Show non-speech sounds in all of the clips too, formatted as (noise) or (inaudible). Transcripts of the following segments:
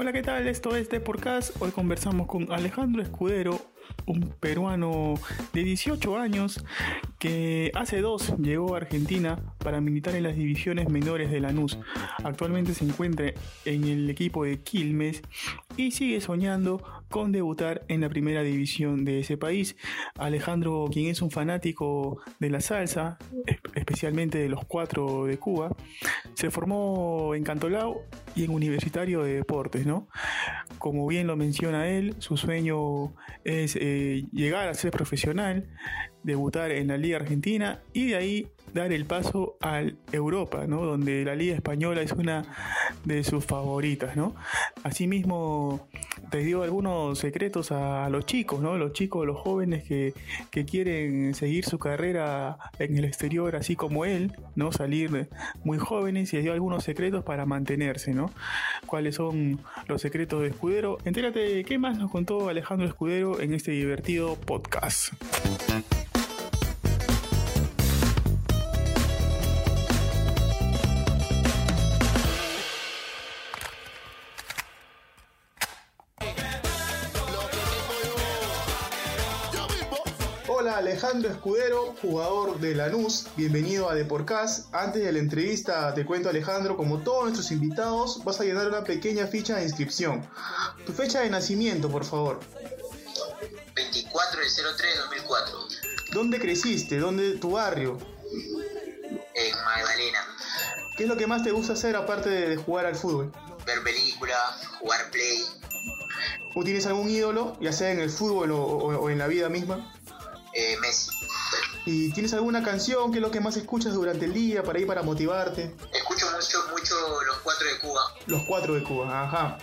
Hola, ¿qué tal? Esto es The Podcast. Hoy conversamos con Alejandro Escudero, un peruano de 18 años que hace dos llegó a Argentina para militar en las divisiones menores de Lanús. Actualmente se encuentra en el equipo de Quilmes y sigue soñando con debutar en la primera división de ese país. Alejandro, quien es un fanático de la salsa, especialmente de los cuatro de Cuba, se formó en Cantolao y en Universitario de Deportes, ¿no? Como bien lo menciona él, su sueño es eh, llegar a ser profesional, debutar en la Liga Argentina y de ahí dar el paso a Europa, ¿no? donde la Liga Española es una de sus favoritas. ¿no? Asimismo, te dio algunos secretos a los chicos, ¿no? los chicos, los jóvenes que, que quieren seguir su carrera en el exterior, así como él, ¿no? salir muy jóvenes y dio algunos secretos para mantenerse. ¿no? ¿Cuáles son los secretos de Escudero? Entérate qué más nos contó Alejandro Escudero en este divertido podcast. Alejandro Escudero, jugador de Lanús. Bienvenido a Deporcast. Antes de la entrevista, te cuento, Alejandro, como todos nuestros invitados, vas a llenar una pequeña ficha de inscripción. Tu fecha de nacimiento, por favor. 24 del 03 2004. ¿Dónde creciste? ¿Dónde tu barrio? En Magdalena. ¿Qué es lo que más te gusta hacer aparte de jugar al fútbol? Ver películas, jugar play. ¿O tienes algún ídolo, ya sea en el fútbol o en la vida misma? Eh. ¿Y tienes alguna canción que es lo que más escuchas durante el día para ir para motivarte? Escucho mucho, mucho los cuatro de Cuba. Los cuatro de Cuba, ajá.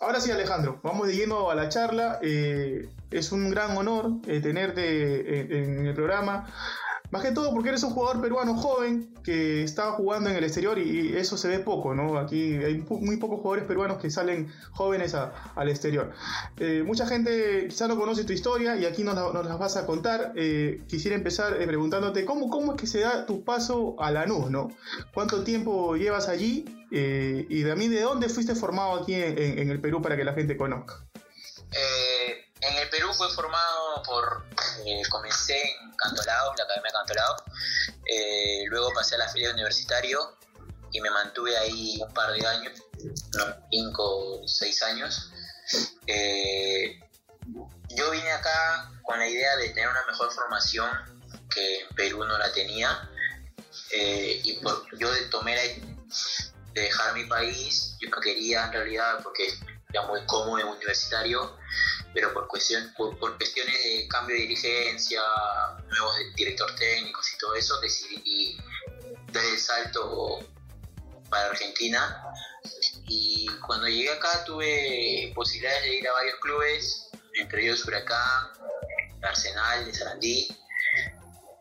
Ahora sí, Alejandro, vamos de lleno a la charla. Eh, es un gran honor eh, tenerte en el programa. Más que todo porque eres un jugador peruano joven que estaba jugando en el exterior y, eso se ve poco, ¿no? Aquí hay muy pocos jugadores peruanos que salen jóvenes al exterior. Eh, mucha gente quizás no conoce tu historia y aquí nos, las vas a contar. Eh, quisiera empezar eh, preguntándote ¿cómo, es que se da tu paso a Lanús, ¿no? ¿Cuánto tiempo llevas allí? y también de dónde fuiste formado aquí en, el Perú para que la gente conozca. En el Perú fue formado por, comencé en Cantolao, la Academia Cantolao. Eh, luego pasé a la filia universitario y me mantuve ahí un par de años, unos 5 o 6 años. Eh, yo vine acá con la idea de tener una mejor formación que en Perú no la tenía eh, y por, yo tomé la de dejar mi país, yo no quería en realidad porque era muy cómodo en universitario pero por, cuestión, por, cuestiones de cambio de dirigencia, nuevos directores técnicos y todo eso, decidí dar el salto para Argentina. Y cuando llegué acá tuve posibilidades de ir a varios clubes, entre ellos Huracán, Arsenal de Sarandí,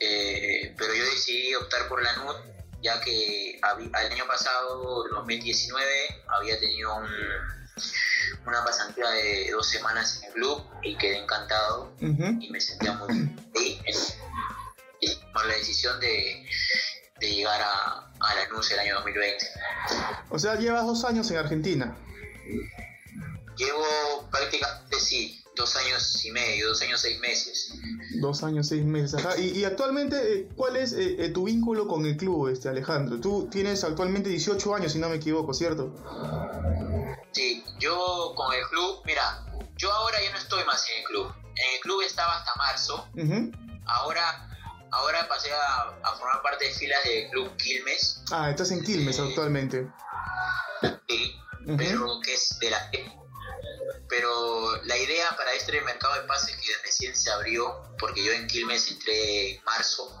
eh, pero yo decidí optar por la NUT ya que el año pasado, 2019, había tenido un, una pasantía de dos semanas en el club y quedé encantado y me sentía muy bien. Y tomar la decisión de, de llegar a, a Lanús el año 2020. O sea, llevas dos años en Argentina. Llevo prácticamente, sí, dos años y medio, dos años seis meses. Dos años seis meses, ajá. Y, actualmente, eh, ¿cuál es eh, eh, tu vínculo con el club, este Alejandro? Tú tienes actualmente 18 años, si no me equivoco, ¿cierto? Sí, yo con el club, mira, yo ahora ya no estoy más en el club. En el club estaba hasta marzo. Ahora, ahora pasé a, formar parte de filas del club Quilmes. Ah, estás en Quilmes actualmente. Sí, pero que es de la pero la idea para este mercado de pases que recién se abrió, porque yo en Quilmes entré en marzo,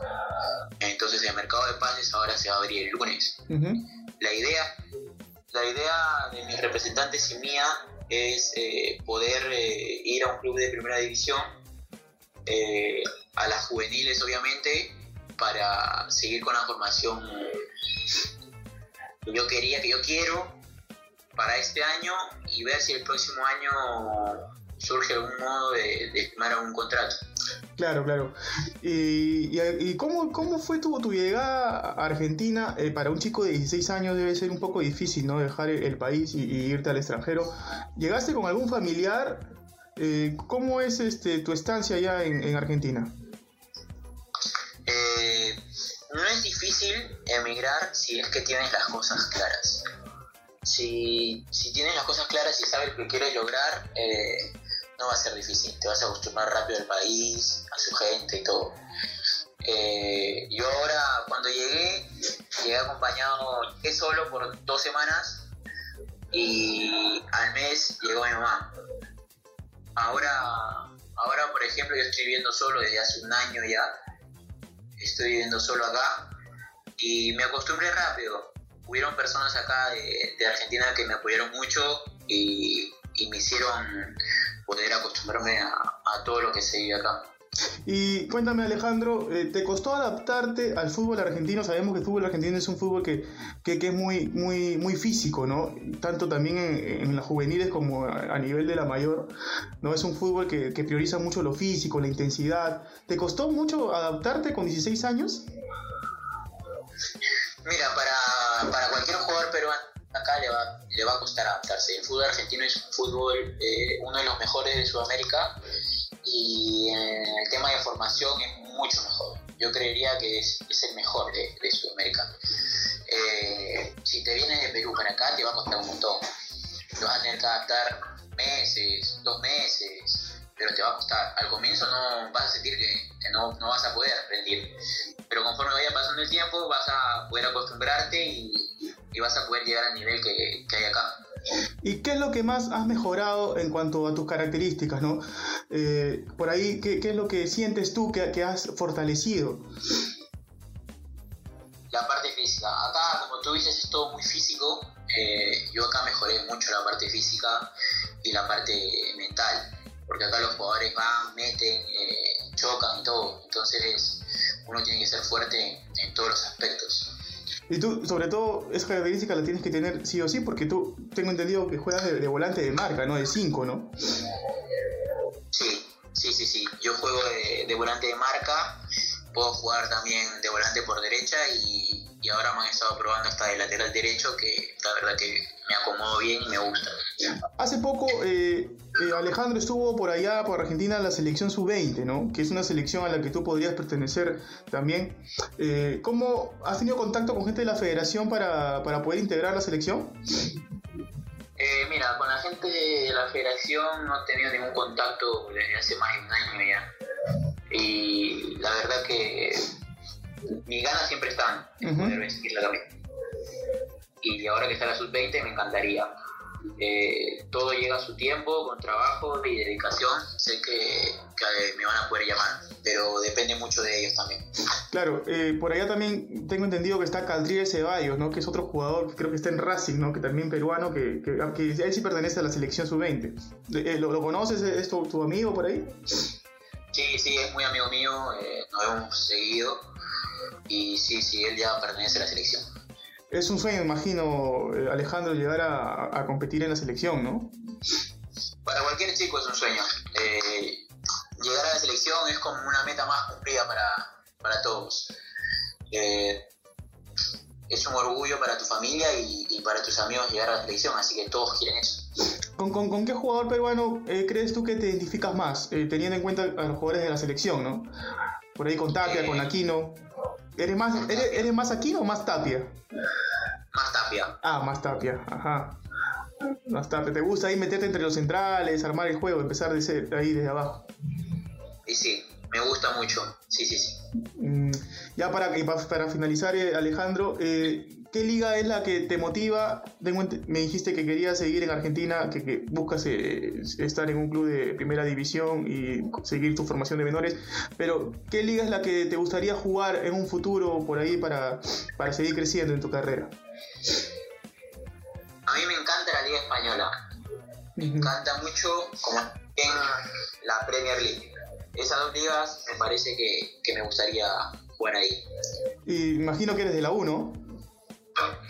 entonces el mercado de pases ahora se va a abrir el lunes. La idea la idea de mis representantes y mía es eh, poder eh, ir a un club de primera división, eh, a las juveniles obviamente, para seguir con la formación que yo quería, que yo quiero para este año y ver si el próximo año surge algún modo de, de firmar un contrato. Claro, claro. ¿Y, y, cómo, cómo, fue tu, tu llegada a Argentina? Eh, para un chico de 16 años debe ser un poco difícil, ¿no? Dejar el, país y, irte al extranjero. ¿Llegaste con algún familiar? Eh, ¿Cómo es este, tu estancia allá en, en Argentina? Eh, no es difícil emigrar si es que tienes las cosas claras. Si, si tienes las cosas claras y sabes lo que quieres lograr, eh, no va a ser difícil, te vas a acostumbrar rápido al país, a su gente y todo. Eh, yo ahora cuando llegué, llegué acompañado, llegué solo por dos semanas y al mes llegó mi mamá. Ahora, ahora por ejemplo, yo estoy viviendo solo desde hace un año ya. Estoy viviendo solo acá y me acostumbré rápido. Hubieron personas acá de, Argentina que me apoyaron mucho y, y me hicieron poder acostumbrarme a, todo lo que se vive acá. Y cuéntame Alejandro, eh, ¿te costó adaptarte al fútbol argentino? Sabemos que el fútbol argentino es un fútbol que, que, es muy, muy, muy físico, ¿no? Tanto también en, las juveniles como a, nivel de la mayor, ¿no? Es un fútbol que, que, prioriza mucho lo físico, la intensidad. ¿Te costó mucho adaptarte con 16 años? Mira, para, acá le va, le va a costar adaptarse. El fútbol argentino es un fútbol, eh, uno de los mejores de Sudamérica y en el tema de formación es mucho mejor. Yo creería que es, el mejor de, de Sudamérica. Eh, si te vienes de Perú para acá te va a costar un montón. Te vas a tener que adaptar meses, dos meses, pero te va a costar. Al comienzo no vas a sentir que, no, no, vas a poder rendir, pero conforme vaya pasando el tiempo vas a poder acostumbrarte y, y vas a poder llegar al nivel que, hay acá. ¿Y qué es lo que más has mejorado en cuanto a tus características? ¿no? Eh, por ahí, ¿qué, es lo que sientes tú que, que has fortalecido? La parte física. Acá, como tú dices, es todo muy físico. Eh, yo acá mejoré mucho la parte física y la parte mental. Porque acá los jugadores van, meten, eh, chocan y todo. Entonces uno tiene que ser fuerte en todos los aspectos. Y tú, sobre todo, esa característica la tienes que tener sí o sí, porque tú, tengo entendido que juegas de, volante de marca, ¿no? De 5, ¿no? Sí, sí, sí, sí. Yo juego de, volante de marca, puedo jugar también de volante por derecha y, y ahora me han estado probando hasta de lateral derecho, que la verdad que me acomodo bien y me gusta. Hace poco eh, eh, Alejandro estuvo por allá, por Argentina, en la selección sub-20, ¿no? Que es una selección a la que tú podrías pertenecer también. Eh, ¿Cómo has tenido contacto con gente de la federación para, para poder integrar la selección? mira, con la gente de la federación no he tenido ningún contacto desde hace más de un año ya. Y la verdad que mis ganas siempre están en poder vestir la camisa y ahora que está la sub-20 me encantaría. Eh, todo llega a su tiempo, con trabajo y dedicación, sé que, me van a poder llamar, pero depende mucho de ellos también. Claro, eh, por allá también tengo entendido que está Caldriel Ceballos, ¿no? que es otro jugador, creo que está en Racing, ¿no? que también peruano, que, que, que él sí pertenece a la selección sub-20. Eh, ¿lo, conoces? ¿Es tu, amigo por ahí? Sí, sí, es muy amigo mío, nos hemos seguido y sí, sí, él ya pertenece a la selección es un sueño, imagino, eh, Alejandro, llegar a, competir en la selección, ¿no? Para cualquier chico es un sueño. Eh, llegar a la selección es como una meta más cumplida para, todos. Eh, es un orgullo para tu familia y, para tus amigos llegar a la selección, así que todos quieren eso. ¿Con, qué jugador peruano crees tú que te identificas más, teniendo en cuenta a los jugadores de la selección, ¿no? Por ahí con Tapia, con Aquino. ¿Eres más, eres, más Aquino o más Tapia? Más Tapia. Ah, más Tapia, ajá. Más Tapia. ¿Te gusta ahí meterte entre los centrales, armar el juego, empezar de ahí desde abajo? Sí, sí, me gusta mucho. Sí, sí, sí. Mm, ya para, para finalizar, eh, Alejandro, eh, ¿Qué liga es la que te motiva? me dijiste que querías seguir en Argentina, que, buscas eh, estar en un club de primera división y seguir tu formación de menores, pero ¿qué liga es la que te gustaría jugar en un futuro por ahí para, para seguir creciendo en tu carrera? A mí me encanta la liga española. Me encanta mucho como en la Premier League. Esas dos ligas me parece que, que me gustaría jugar ahí. Y imagino que eres de la 1.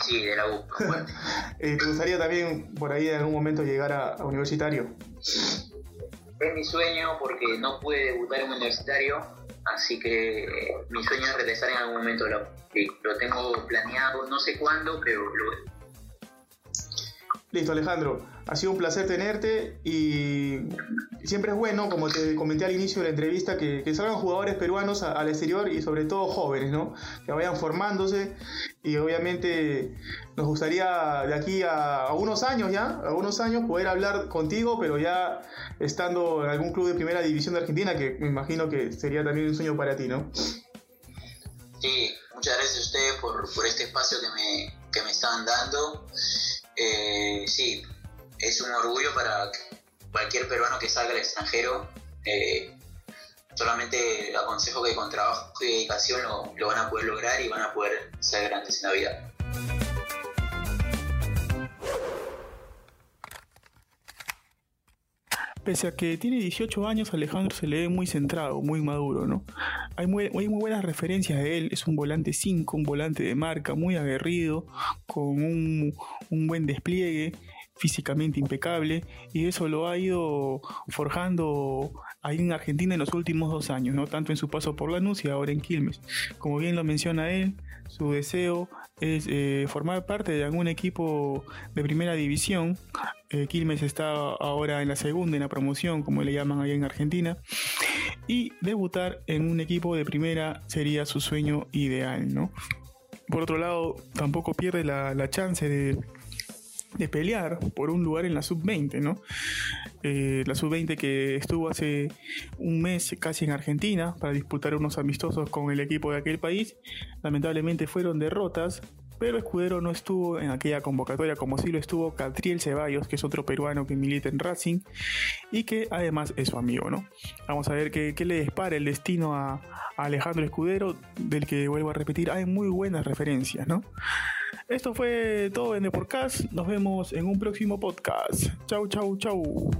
Sí, de la U. (laughs) Eh, ¿Te gustaría también por ahí en algún momento llegar a, universitario? es mi sueño porque no pude debutar en universitario, así que mi sueño es regresar en algún momento. Lo, lo tengo planeado, no sé cuándo, pero lo, Listo, Alejandro. Ha sido un placer tenerte y siempre es bueno, como te comenté al inicio de la entrevista, que, salgan jugadores peruanos al exterior y sobre todo jóvenes, ¿no? Que vayan formándose y obviamente nos gustaría de aquí a, unos años ya, a unos años poder hablar contigo, pero ya estando en algún club de primera división de Argentina, que me imagino que sería también un sueño para ti, ¿no? Sí, muchas gracias a ustedes por, por este espacio que me, que me están dando. Eh, sí, es un orgullo para cualquier peruano que salga al extranjero. Eh, solamente aconsejo que con trabajo y dedicación lo, lo, van a poder lograr y van a poder ser grandes en la vida. Pese a que tiene 18 años, Alejandro se le ve muy centrado, muy maduro, ¿no? Hay muy, muy buenas referencias de él, es un volante 5, un volante de marca, muy aguerrido, con un, un buen despliegue, físicamente impecable, y eso lo ha ido forjando ahí en Argentina en los últimos dos años, ¿no? Tanto en su paso por Lanús y ahora en Quilmes. Como bien lo menciona él, su deseo es eh, formar parte de algún equipo de primera división. Eh, Quilmes está ahora en la segunda, en la promoción, como le llaman ahí en Argentina. Y debutar en un equipo de primera sería su sueño ideal, ¿no? Por otro lado, tampoco pierde la chance de de pelear por un lugar en la sub-20, ¿no? Eh, la sub-20 que estuvo hace un mes casi en Argentina para disputar unos amistosos con el equipo de aquel país. Lamentablemente fueron derrotas, pero Escudero no estuvo en aquella convocatoria como sí lo estuvo Catriel Ceballos, que es otro peruano que milita en Racing y que además es su amigo, ¿no? Vamos a ver qué, le dispara el destino a Alejandro Escudero, del que vuelvo a repetir, hay muy buenas referencias, ¿no? Esto fue todo en The Podcast. Nos vemos en un próximo podcast. Chau, chau, chau.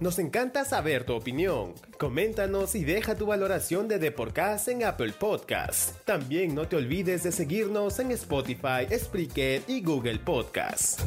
Nos encanta saber tu opinión. Coméntanos y deja tu valoración de The Podcast en Apple Podcast. También no te olvides de seguirnos en Spotify, Spreaker y Google Podcast.